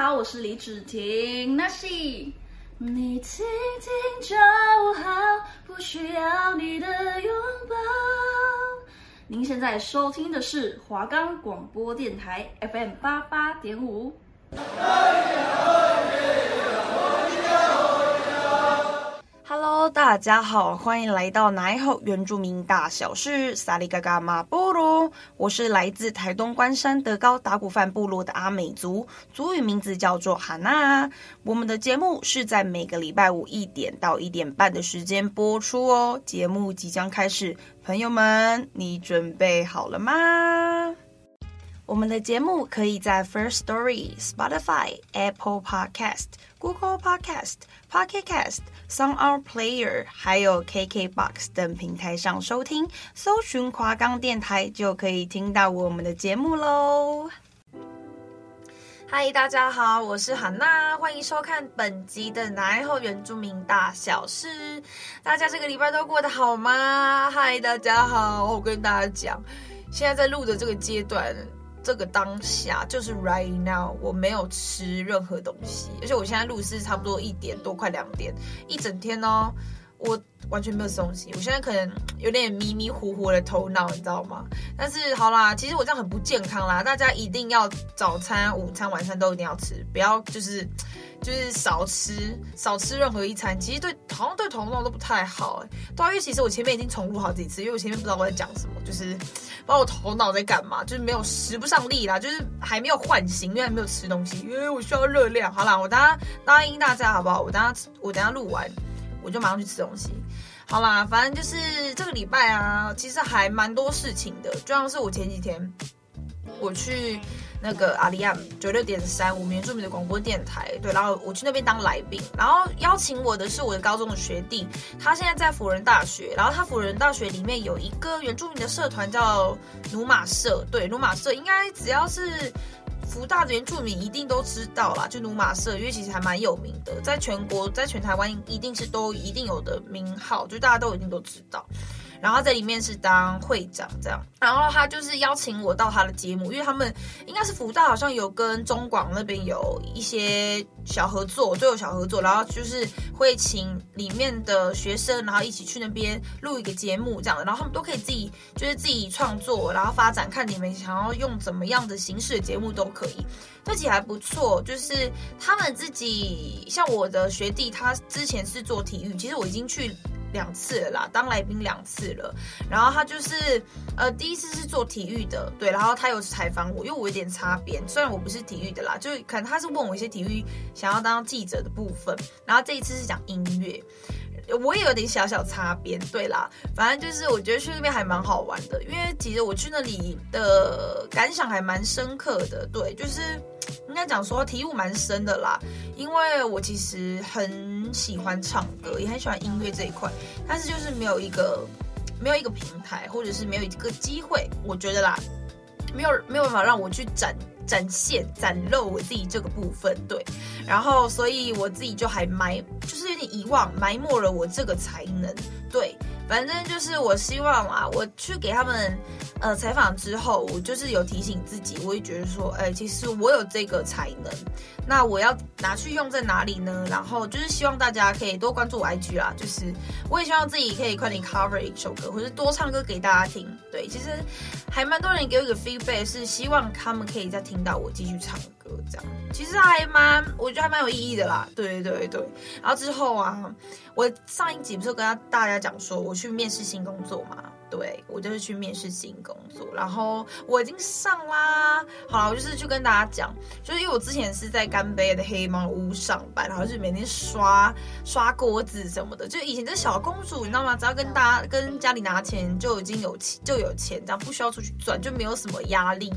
好，我是李芷婷，那是你听听就好，不需要你的拥抱。您现在收听的是华冈广播电台 FM 八八点五。大家好，欢迎来到奶后原住民大小事，萨里嘎嘎马波罗。我是来自台东关山德高达古范部落的阿美族，族语名字叫做哈娜。我们的节目是在每个礼拜五一点到一点半的时间播出哦。节目即将开始，朋友们，你准备好了吗？我们的节目可以在 First Story、Spotify、Apple Podcast、Google Podcast、Pocket Cast、SoundOn Player，还有 KKBox 等平台上收听，搜寻华冈电台就可以听到我们的节目喽。嗨，大家好，我是韩娜，欢迎收看本集的奈后原住民大小事。大家这个礼拜都过得好吗？嗨，大家好，我跟大家讲，现在在录的这个阶段。这个当下就是 right now，我没有吃任何东西，而且我现在录是差不多一点多，快两点，一整天哦，我完全没有吃东西。我现在可能有点迷迷糊糊的头脑，你知道吗？但是好啦，其实我这样很不健康啦，大家一定要早餐、午餐、晚餐都一定要吃，不要就是。就是少吃，少吃任何一餐，其实对好像对头脑都不太好哎。对啊，因为其实我前面已经重录好几次，因为我前面不知道我在讲什么，就是不知道我头脑在干嘛，就是没有使不上力啦，就是还没有唤醒，因为还没有吃东西，因为我需要热量。好啦，我等下答应大家好不好？我等下我等下录完，我就马上去吃东西。好啦，反正就是这个礼拜啊，其实还蛮多事情的，就像是我前几天我去。那个阿里亚九六点三，我们原住民的广播电台，对，然后我去那边当来宾，然后邀请我的是我的高中的学弟，他现在在辅仁大学，然后他辅仁大学里面有一个原住民的社团叫努马社，对，努马社应该只要是福大的原住民一定都知道啦，就努马社，因为其实还蛮有名的，在全国，在全台湾一定是都一定有的名号，就大家都一定都知道。然后在里面是当会长这样，然后他就是邀请我到他的节目，因为他们应该是福大好像有跟中广那边有一些小合作，都有小合作，然后就是会请里面的学生，然后一起去那边录一个节目这样的，然后他们都可以自己就是自己创作，然后发展，看你们想要用怎么样的形式的节目都可以，这其实还不错，就是他们自己像我的学弟，他之前是做体育，其实我已经去。两次了啦，当来宾两次了。然后他就是，呃，第一次是做体育的，对。然后他有采访我，因为我有点擦边，虽然我不是体育的啦，就可能他是问我一些体育想要当记者的部分。然后这一次是讲音乐，我也有点小小擦边，对啦。反正就是我觉得去那边还蛮好玩的，因为其实我去那里的感想还蛮深刻的，对，就是。应该讲说体悟蛮深的啦，因为我其实很喜欢唱歌，也很喜欢音乐这一块，但是就是没有一个没有一个平台，或者是没有一个机会，我觉得啦，没有没有办法让我去展展现展露我自己这个部分，对，然后所以我自己就还埋，就是有点遗忘埋没了我这个才能，对。反正就是我希望啊，我去给他们呃采访之后，我就是有提醒自己，我也觉得说，哎，其实我有这个才能，那我要拿去用在哪里呢？然后就是希望大家可以多关注我 IG 啦，就是我也希望自己可以快点 cover 一首歌，或是多唱歌给大家听。对，其实还蛮多人给我一个 feedback，是希望他们可以再听到我继续唱这样。其实还蛮，我觉得还蛮有意义的啦。对对对对，然后之后啊，我上一集不是跟大家讲说我去面试新工作嘛？对，我就是去面试新工作，然后我已经上啦。好了，我就是去跟大家讲，就是因为我之前是在干杯的黑猫屋上班，然后就是每天刷刷锅子什么的，就以前这小公主，你知道吗？只要跟大家跟家里拿钱就已经有钱就有钱，这样不需要出去赚，就没有什么压力。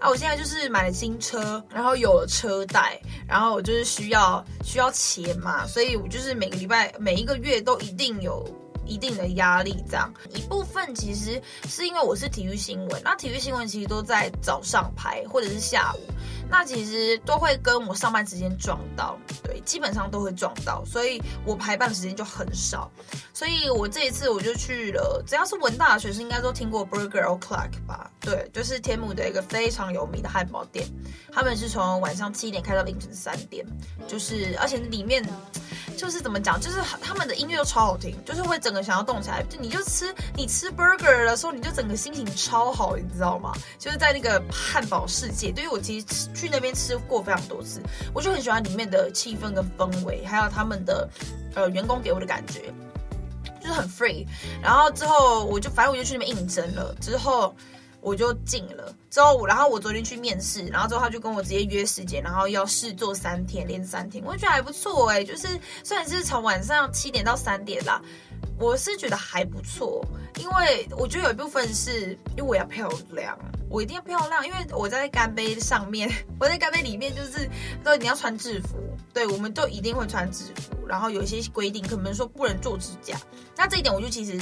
啊，我现在就是买了新车，然后有了车贷，然后我就是需要需要钱嘛，所以我就是每个礼拜每一个月都一定有。一定的压力。这样一部分其实是因为我是体育新闻，那体育新闻其实都在早上拍或者是下午，那其实都会跟我上班时间撞到，对，基本上都会撞到，所以我排班时间就很少。所以我这一次我就去了，只要是文大的学生应该都听过 Burger O'Clock 吧？对，就是天母的一个非常有名的汉堡店，他们是从晚上七点开到凌晨三点，就是而且里面就是怎么讲，就是他们的音乐都超好听，就是会整个想要动起来。就你就吃你吃 burger 的时候，你就整个心情超好，你知道吗？就是在那个汉堡世界，对于我其实去那边吃过非常多次，我就很喜欢里面的气氛跟氛围，还有他们的呃员工给我的感觉，就是很 free。然后之后我就反正我就去那边应征了，之后。我就进了之后，然后我昨天去面试，然后之后他就跟我直接约时间，然后要试做三天，连三天，我觉得还不错哎，就是虽然是从晚上七点到三点啦，我是觉得还不错，因为我觉得有一部分是因为我要漂亮，我一定要漂亮，因为我在干杯上面，我在干杯里面就是都一定要穿制服，对，我们都一定会穿制服，然后有一些规定，可能说不能做指甲，那这一点我就其实。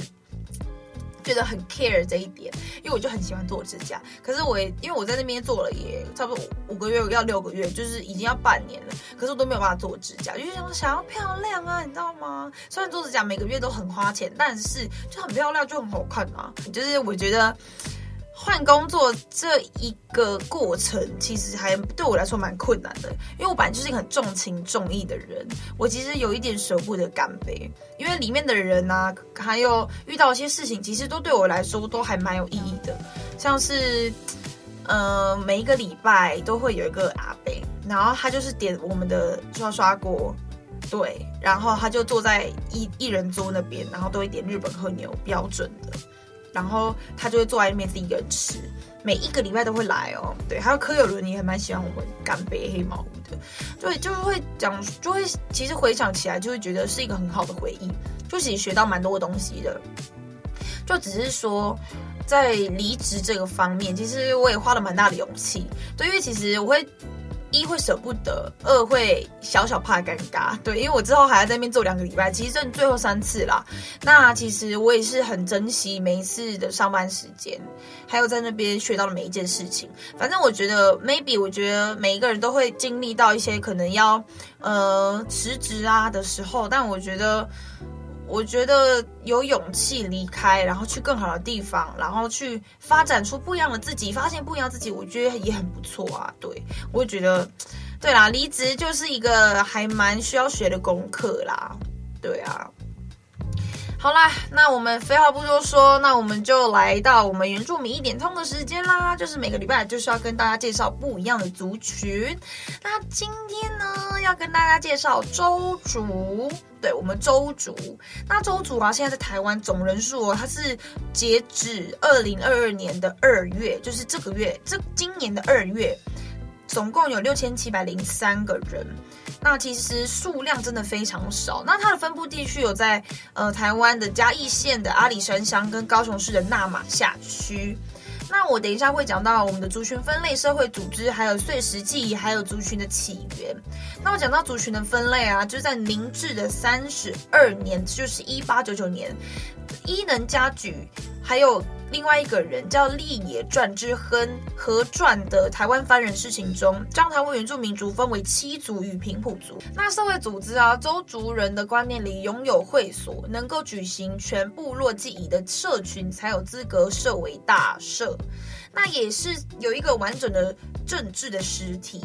觉得很 care 这一点，因为我就很喜欢做指甲。可是我也因为我在那边做了也差不多五个月，要六个月，就是已经要半年了。可是我都没有办法做指甲，就是想想要漂亮啊，你知道吗？虽然做指甲每个月都很花钱，但是就很漂亮，就很好看啊。就是我觉得。换工作这一个过程，其实还对我来说蛮困难的，因为我本来就是一个很重情重义的人，我其实有一点舍不得干杯，因为里面的人啊，还有遇到一些事情，其实都对我来说都还蛮有意义的，像是，呃，每一个礼拜都会有一个阿伯，然后他就是点我们的刷刷锅，对，然后他就坐在一一人桌那边，然后都会点日本和牛标准的。然后他就会坐在那边自己一个人吃，每一个礼拜都会来哦。对，还有柯有伦也还蛮喜欢我们干杯黑毛屋的，就就会讲，就会其实回想起来就会觉得是一个很好的回忆，就其实学到蛮多的东西的。就只是说在离职这个方面，其实我也花了蛮大的勇气。对，因为其实我会。一会舍不得，二会小小怕尴尬，对，因为我之后还要在那边做两个礼拜，其实剩最后三次啦。那其实我也是很珍惜每一次的上班时间，还有在那边学到的每一件事情。反正我觉得，maybe 我觉得每一个人都会经历到一些可能要呃辞职啊的时候，但我觉得。我觉得有勇气离开，然后去更好的地方，然后去发展出不一样的自己，发现不一样的自己，我觉得也很不错啊。对，我觉得，对啦，离职就是一个还蛮需要学的功课啦。对啊。好啦，那我们废话不多说，那我们就来到我们原住民一点通的时间啦。就是每个礼拜就是要跟大家介绍不一样的族群。那今天呢，要跟大家介绍周族。对，我们周族。那周族啊，现在在台湾总人数，它是截止二零二二年的二月，就是这个月，这今年的二月，总共有六千七百零三个人。那其实数量真的非常少。那它的分布地区有在呃台湾的嘉义县的阿里山乡跟高雄市的那玛下区。那我等一下会讲到我们的族群分类、社会组织，还有岁时记忆，还有族群的起源。那我讲到族群的分类啊，就在明治的三十二年，就是一八九九年，伊能嘉矩还有。另外一个人叫立野传之亨合撰的《台湾番人事情》中，将台湾原住民族分为七族与平埔族。那社会组织啊，邹族人的观念里，拥有会所，能够举行全部落祭仪的社群，才有资格设为大社。那也是有一个完整的政治的实体。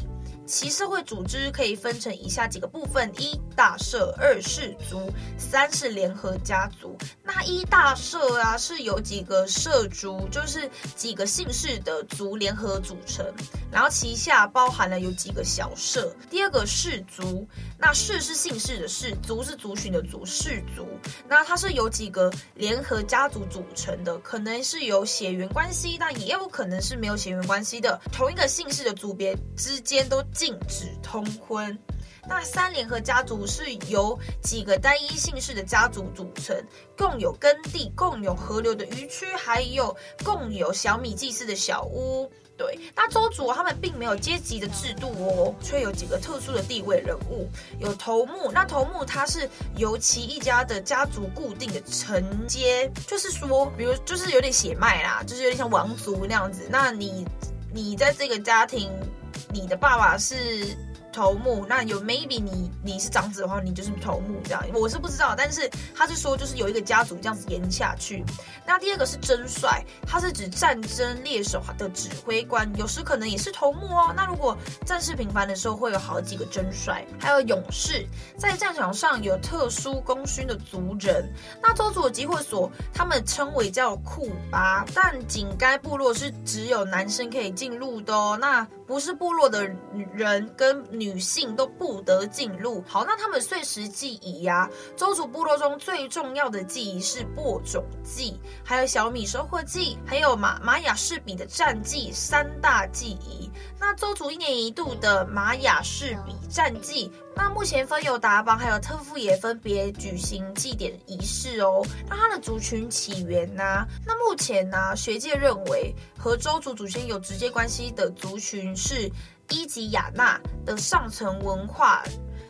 其社会组织可以分成以下几个部分：一大社，二氏族，三是联合家族。那一大社啊，是由几个社族，就是几个姓氏的族联合组成，然后旗下包含了有几个小社。第二个氏族，那氏是姓氏的氏，族是族群的族，氏族。那它是由几个联合家族组成的，可能是有血缘关系，但也有可能是没有血缘关系的，同一个姓氏的族别之间都。禁止通婚。那三联合家族是由几个单一姓氏的家族组成，共有耕地，共有河流的渔区，还有共有小米祭祀的小屋。对，那周族他们并没有阶级的制度哦，却有几个特殊的地位人物，有头目。那头目他是由其一家的家族固定的承接，就是说，比如就是有点血脉啦，就是有点像王族那样子。那你你在这个家庭，你的爸爸是。头目，那有 maybe 你你是长子的话，你就是头目这样，我是不知道，但是他是说就是有一个家族这样子延下去。那第二个是真帅，他是指战争猎手的指挥官，有时可能也是头目哦。那如果战事频繁的时候，会有好几个真帅，还有勇士，在战场上有特殊功勋的族人。那周族的集会所，他们称为叫库巴，但仅该部落是只有男生可以进入的哦。那不是部落的人跟女性都不得进入。好，那他们碎石记忆呀，周族部落中最重要的记忆是播种记，还有小米收获记，还有玛玛雅士比的战祭三大记忆。那周族一年一度的玛雅氏比战绩，那目前分有达邦还有特富也分别举行祭典仪式哦。那它的族群起源呢、啊？那目前呢、啊，学界认为和周族祖先有直接关系的族群是。伊吉亚纳的上层文化，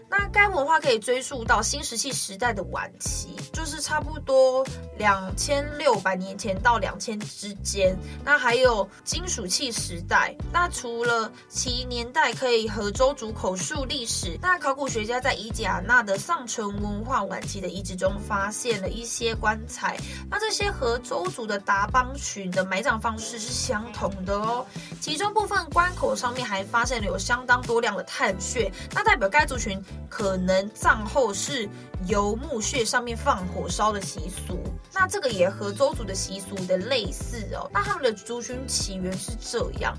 那该文化可以追溯到新石器时代的晚期，就是差不多两千六百年前到两千之间。那还有金属器时代。那除了其年代可以和周族口述历史，那考古学家在伊吉亚纳的上层文化晚期的遗址中发现了一些棺材。那这些和周族的达邦群的埋葬方式是相同的哦。其中部分关口上面还发现了有相当多量的炭穴，那代表该族群可能账后是由墓穴上面放火烧的习俗。那这个也和周族的习俗的类似哦。那他们的族群起源是这样，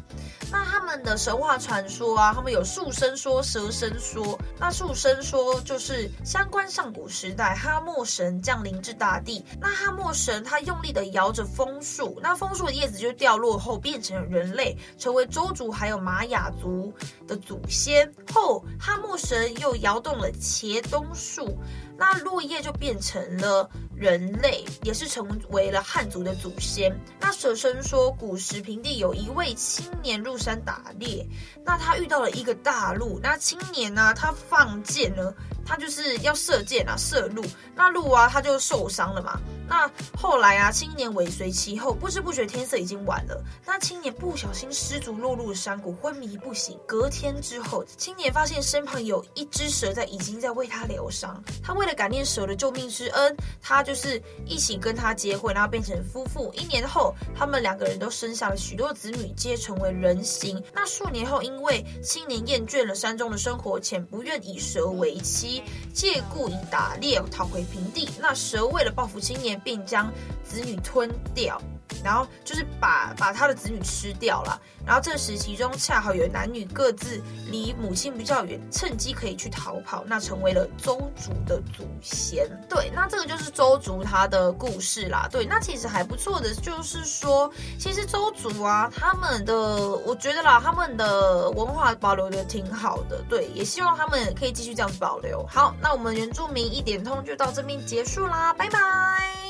那他们的神话传说啊，他们有树生说、蛇生说。那树生说就是相关上古时代哈莫神降临至大地，那哈莫神他用力的摇着枫树，那枫树的叶子就掉落后变成人类。成为周族还有玛雅族的祖先后，哈莫神又摇动了茄冬树，那落叶就变成了人类，也是成为了汉族的祖先。那蛇生说，古时平地有一位青年入山打猎，那他遇到了一个大鹿，那青年呢、他放箭呢，他就是要射箭啊，射鹿，那鹿啊，他就受伤了嘛。那后来啊，青年尾随其后，不知不觉天色已经晚了。那青年不小心失足落入山谷，昏迷不醒。隔天之后，青年发现身旁有一只蛇在，已经在为他疗伤。他为了感念蛇的救命之恩，他就是一起跟他结婚，然后变成夫妇。一年后，他们两个人都生下了许多子女，皆成为人形。那数年后，因为青年厌倦了山中的生活，且不愿以蛇为妻，借故以打猎逃回平地。那蛇为了报复青年，并将子女吞掉，然后就是把把他的子女吃掉了。然后这时其中恰好有男女各自离母亲比较远，趁机可以去逃跑，那成为了周族的祖先。对，那这个就是周族他的故事啦。对，那其实还不错的，就是说，其实周族啊，他们的我觉得啦，他们的文化保留的挺好的。对，也希望他们可以继续这样子保留。好，那我们原住民一点通就到这边结束啦，拜拜。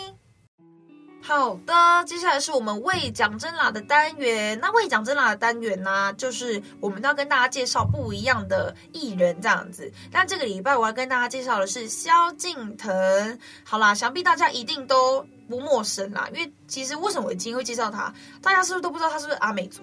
好的，接下来是我们为讲真啦的单元。那为讲真啦的单元呢、就是我们要跟大家介绍不一样的艺人这样子。那这个礼拜我要跟大家介绍的是萧敬腾。好啦，想必大家一定都不陌生啦，因为其实为什么我今天会介绍他？大家是不是都不知道他是不是阿美族？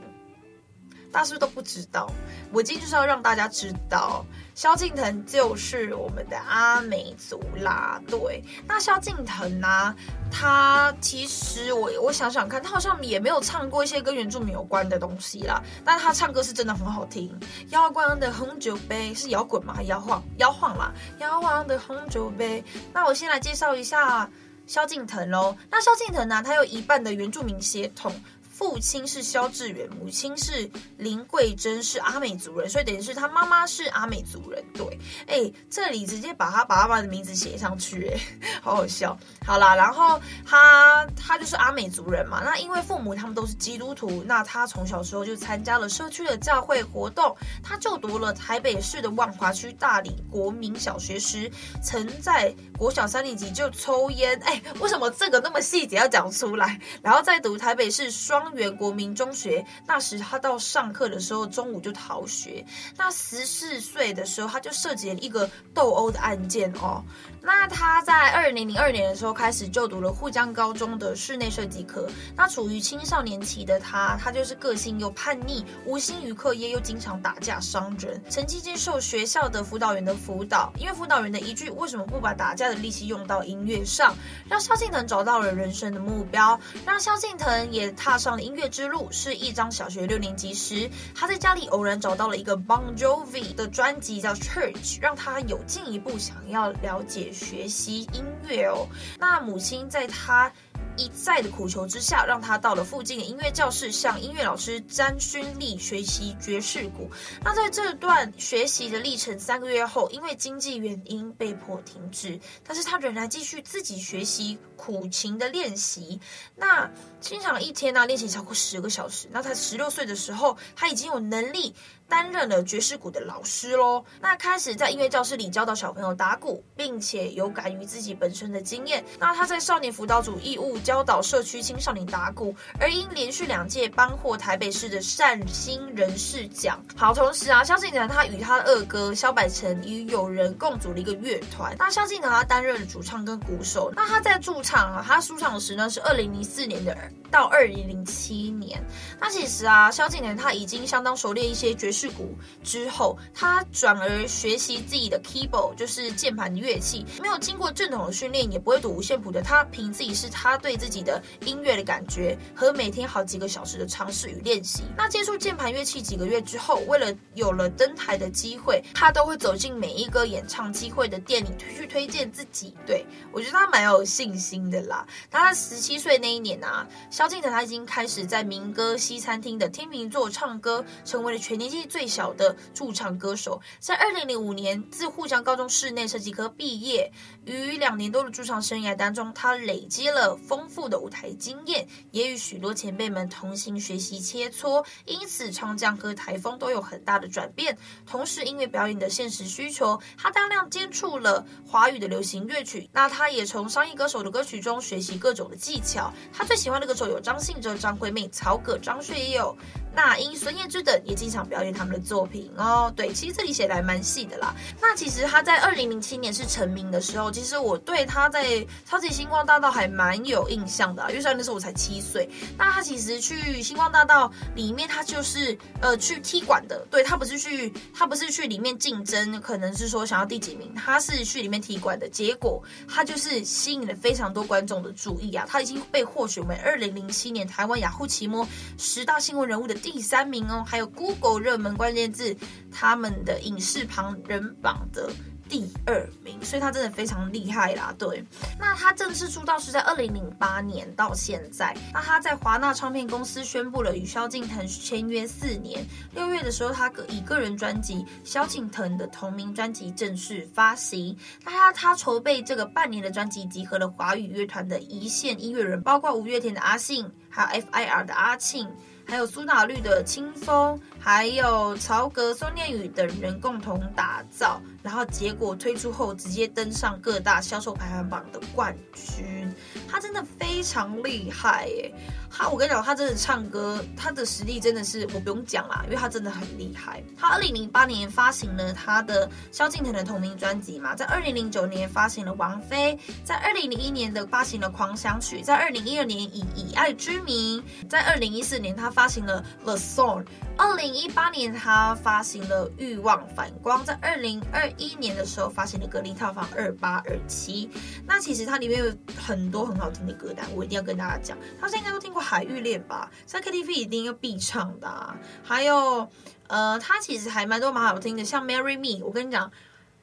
大家是不是都不知道？我今天就是要让大家知道。萧敬腾就是我们的阿美族啦，对。那萧敬腾呢、他其实我我想想看，他好像也没有唱过一些跟原住民有关的东西啦。但他唱歌是真的很好听。摇晃的红酒杯是摇滚吗？摇晃，摇晃啦，摇晃的红酒杯。那我先来介绍一下萧敬腾喽。那萧敬腾呢？他有一半的原住民血统。父亲是萧志远，母亲是林桂珍，是阿美族人，所以等于是他妈妈是阿美族人。对，哎，这里直接把他把他爸的名字写上去，哎，好 好笑。好啦，然后他他就是阿美族人嘛。那因为父母他们都是基督徒，那他从小时候就参加了社区的教会活动。他就读了台北市的万华区大理国民小学时，曾在国小三年级就抽烟。哎，为什么这个那么细节要讲出来？然后再读台北市双。方圆国民中学。那时他到上课的时候，中午就逃学。那十四岁的时候，他就涉及了一个斗殴的案件哦。那他在二零零二年的时候开始就读了沪江高中的室内设计科。那处于青少年期的他，他就是个性又叛逆，无心于课业，又经常打架伤人。曾经接受学校的辅导员的辅导，因为辅导员的一句“为什么不把打架的力气用到音乐上”，让萧敬腾找到了人生的目标，让萧敬腾也踏上音乐之路。是一张小学六年级时，他在家里偶然找到了一个 Bon Jovi 的专辑叫《Church》，让他有进一步想要了解。学习音乐哦，那母亲在他一再的苦求之下，让他到了附近的音乐教室，向音乐老师詹勋利学习爵士鼓。那在这段学习的历程三个月后，因为经济原因被迫停止，但是他仍然继续自己学习苦琴的练习。那经常一天呢、练习超过十个小时。那他十六岁的时候，他已经有能力。担任了爵士鼓的老师喽，那开始在音乐教室里教导小朋友打鼓，并且有感于自己本身的经验。那他在少年辅导组义务教导社区青少年打鼓，而因连续两届颁获台北市的善心人士奖。好，同时啊，萧敬腾他与他的二哥萧百成与友人共组了一个乐团。那萧敬腾他担任主唱跟鼓手。那他在驻唱啊，他出场时呢是二零零四年的到二零零七年。那其实啊，萧敬腾他已经相当熟练一些爵士。鼓之后，他转而学习自己的 keyboard，就是键盘乐器。没有经过正统的训练，也不会读五线谱的他，凭自己是他对自己的音乐的感觉和每天好几个小时的尝试与练习。那接触键盘乐器几个月之后，为了有了登台的机会，他都会走进每一个演唱机会的店里去推荐自己。对，我觉得他蛮有信心的啦。他十七岁那一年啊，萧敬腾他已经开始在民歌西餐厅的天秤座唱歌，成为了全年级。最小的驻唱歌手，在二零零五年自沪江高中室内设计科毕业，于两年多的驻唱生涯当中，他累积了丰富的舞台经验，也与许多前辈们同行学习切磋，因此唱将和台风都有很大的转变。同时，音乐表演的现实需求，他大量接触了华语的流行乐曲。那他也从商业歌手的歌曲中学习各种的技巧。他最喜欢的歌手有张信哲、张惠妹、曹格、张学友。那英、孙燕姿等也经常表演他们的作品哦。对，其实这里写的还蛮细的啦。那其实他在二零零七年是成名的时候，其实我对他在《超级星光大道》还蛮有印象的，因为虽然那时候我才七岁。那他其实去星光大道里面，他就是呃去踢馆的。对，他不是去，他不是去里面竞争，可能是说想要第几名，他是去里面踢馆的。结果他就是吸引了非常多观众的注意啊，他已经被获选为二零零七年台湾雅虎奇摩十大新闻人物的。第三名哦，还有 Google 热门关键字，他们的影视旁人榜的第二名，所以他真的非常厉害啦。对，那他正式出道是在二零零八年到现在，那他在华纳唱片公司宣布了与萧敬腾签约四年。六月的时候，他以个人专辑《萧敬腾》的同名专辑正式发行。那他他筹备这个半年的专辑，集合了华语乐团的一线音乐人，包括五月天的阿信，还有 FIR 的阿庆。还有苏打绿的轻松，还有曹格、宋念宇等人共同打造，然后结果推出后直接登上各大销售排行榜的冠军，他真的非常厉害耶！他，我跟你讲，他真的唱歌，他的实力真的是我不用讲啦，因为他真的很厉害。他二零零八年发行了他的萧敬腾的同名专辑嘛，在二零零九年发行了《王妃》，在二零零一年的发行了《狂想曲》，在二零一二年以《以爱之名》，在二零一四年他发行了《The Song》，二零一八年他发行了《欲望反光》，在二零二一年的时候发行了《格林套房二八二七》。那其实它里面有很多很好听的歌单，我一定要跟大家讲，他现在应该都听过。海芋恋吧，在 KTV 一定要必唱的啊。还有，呃，他其实还蛮多蛮好听的，像《Marry Me》，我跟你讲，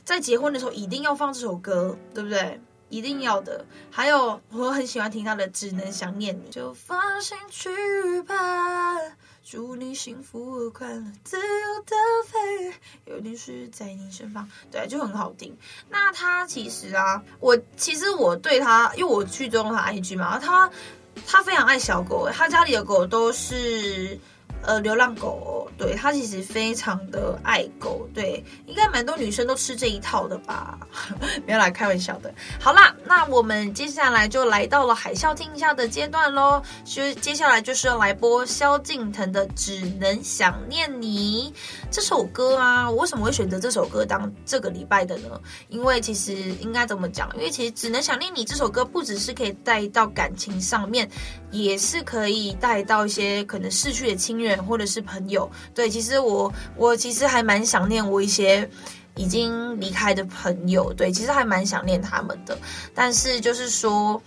在结婚的时候一定要放这首歌，对不对？一定要的。还有，我很喜欢听他的《只能想念你》，就放心去吧，祝你幸福和快乐，自由的飞，有点事在你身旁，对，就很好听。那他其实啊，我其实我对他，因为我去追踪他 IG 嘛，他。他非常爱小狗，他家里的狗都是，呃流浪狗。对，他其实非常的爱狗，对，应该蛮多女生都吃这一套的吧？没有来开玩笑的。好啦，那我们接下来就来到了海啸听一下的阶段喽。接接下来就是要来播萧敬腾的《只能想念你》这首歌啊。我为什么会选择这首歌当这个礼拜的呢？因为其实应该怎么讲？因为其实《只能想念你》这首歌不只是可以带到感情上面，也是可以带到一些可能逝去的亲人或者是朋友。对，其实我我其实还蛮想念我一些已经离开的朋友，对，其实还蛮想念他们的。但是就是说，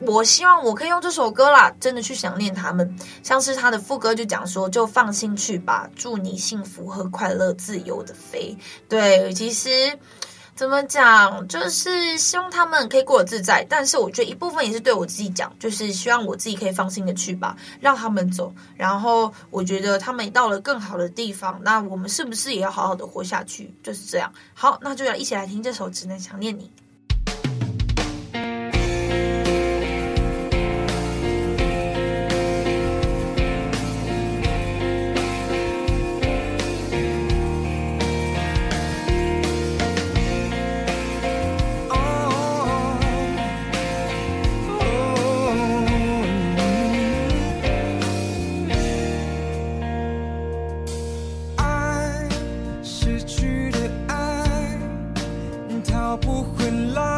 我希望我可以用这首歌啦，真的去想念他们。像是他的副歌就讲说，就放心去吧，祝你幸福和快乐，自由的飞。对，其实。怎么讲？就是希望他们可以过得自在，但是我觉得一部分也是对我自己讲，就是希望我自己可以放心的去吧，让他们走。然后我觉得他们到了更好的地方，那我们是不是也要好好的活下去？就是这样。好，那就要一起来听这首《只能想念你》。不回来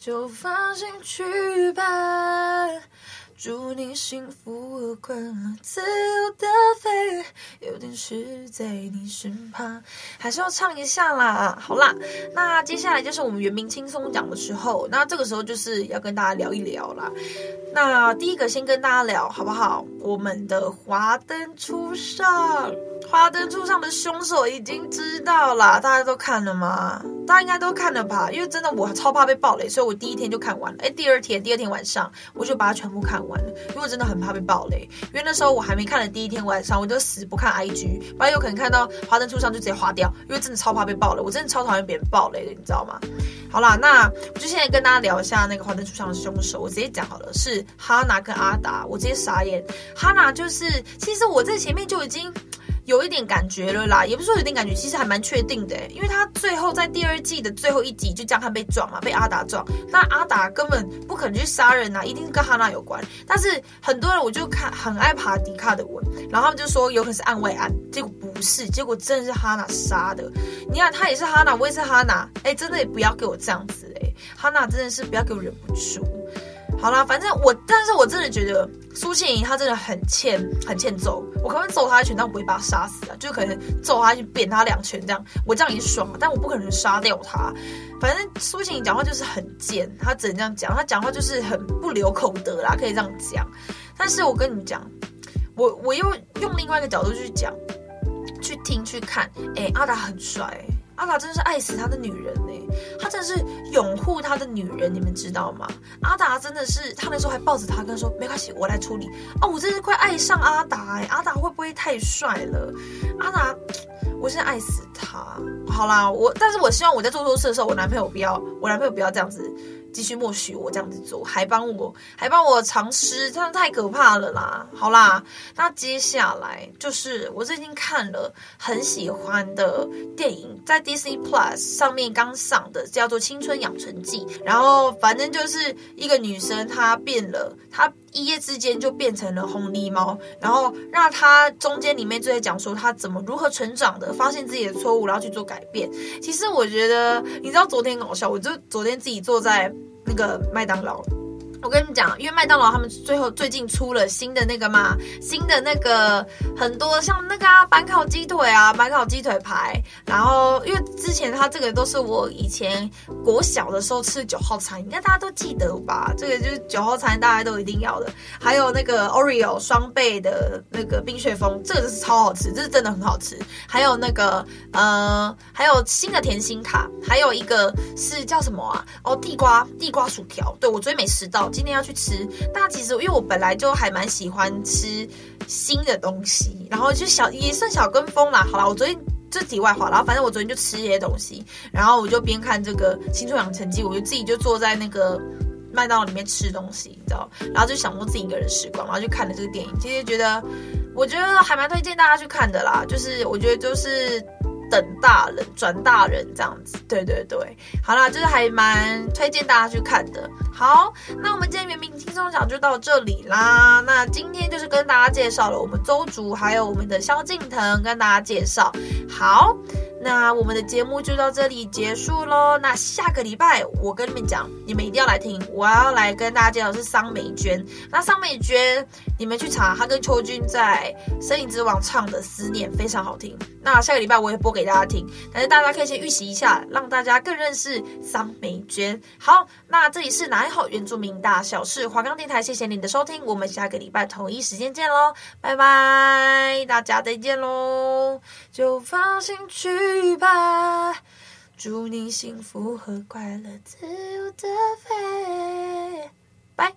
就放心去吧。祝你幸福和快乐，自由的飞，有天使在你身旁。还是要唱一下啦，好啦，那接下来就是我们原名轻松讲的时候，那这个时候就是要跟大家聊一聊啦。那第一个先跟大家聊好不好？我们的华灯初上。华灯初上的凶手已经知道了，大家都看了吗？大家应该都看了吧？因为真的我超怕被爆雷，所以我第一天就看完了。哎，第二天，第二天晚上我就把它全部看完了，因为真的很怕被爆雷。因为那时候我还没看的第一天晚上，我就死不看 IG，不然有可能看到华灯初上就直接划掉，因为真的超怕被爆雷，我真的超讨厌别人爆雷的，你知道吗？好啦，那我就现在跟大家聊一下那个华灯初上的凶手，我直接讲好了，是哈娜跟阿达，我直接傻眼。哈娜就是，其实我在前面就已经。有一点感觉了啦，也不是说有点感觉，其实还蛮确定的，因为他最后在第二季的最后一集就江汉被撞嘛，被阿达撞，那阿达根本不可能去杀人呐，一定是跟哈娜有关。但是很多人我就看很爱爬迪卡的文，然后他们就说有可能是案外案，结果不是，结果真的是哈娜杀的。你看他也是哈娜，我也是哈娜，哎，真的也不要给我这样子哎，哈娜真的是不要给我忍不住。好啦，反正我，但是我真的觉得苏庆仪她真的很欠，很欠揍。我可能揍她一拳，但我不会把她杀死啊，就可能揍她去扁她两拳这样，我这样也爽了。但我不可能杀掉她。反正苏庆仪讲话就是很贱，她只能这样讲，她讲话就是很不留口德啦，可以这样讲。但是我跟你们讲，我我又用另外一个角度去讲，去听去看，哎，阿达很帅。阿达真的是爱死他的女人呢，他真的是拥护他的女人，你们知道吗？阿达真的是，他那时候还抱着他，跟他说没关系，我来处理。哦，我真是快爱上阿达哎，阿达会不会太帅了？阿达，我现在爱死他。好啦，我但是我希望我在做错事的时候，我男朋友不要，我男朋友不要这样子。继续默许我这样子做，还帮我还帮我藏尸，真的太可怕了啦！好啦，那接下来就是我最近看了很喜欢的电影，在 DC Plus 上面刚上的，叫做《青春养成记》。然后反正就是一个女生，她变了，她一夜之间就变成了红狸猫。然后让他中间里面就在讲说他怎么如何成长的，发现自己的错误，然后去做改变。其实我觉得，你知道昨天搞笑，我就昨天自己坐在。那个麦当劳，我跟你们讲，因为麦当劳他们最后最近出了新的那个嘛，新的那个很多像那个啊，板烤鸡腿啊，板烤鸡腿排，然后因为之前他这个都是我以前国小的时候吃的九号餐，应该大家都记得吧？这个就是九号餐，大家都一定要的。还有那个 Oreo 双倍的那个冰雪风，这个是超好吃，这是真的很好吃。还有那个呃，还有新的甜心卡，还有一个是叫什么啊？哦，地瓜地瓜薯条，对，我昨天没吃到，今天要去吃。但其实因为我本来就还蛮喜欢吃新的东西，然后就小也算小跟风啦。好啦，我昨天这题外话，然后反正我昨天就吃一些东西，然后我就边看这个《青春养成记》，我就自己就坐在那个麦当劳里面吃东西，你知道，然后就想说自己一个人时光，然后就看了这个电影。其实觉得，我觉得还蛮推荐大家去看的啦。就是我觉得就是。等大人转大人这样子，对对对，好啦，就是还蛮推荐大家去看的。好，那我们今天明明轻松讲就到这里啦。那今天就是跟大家介绍了我们周竹，还有我们的萧敬腾，跟大家介绍。好。那我们的节目就到这里结束喽。那下个礼拜我跟你们讲，你们一定要来听。我要来跟大家介绍是桑美娟。那桑美娟，你们去查，她跟邱军在《森林之王》唱的《思念》非常好听。那下个礼拜我也播给大家听，但是大家可以先预习一下，让大家更认识桑美娟。好，那这里是哪里好原住民大小事华冈电台，谢谢您的收听，我们下个礼拜同一时间见喽，拜拜，大家再见喽，就放心去。去吧，祝你幸福和快乐，自由的飞。拜。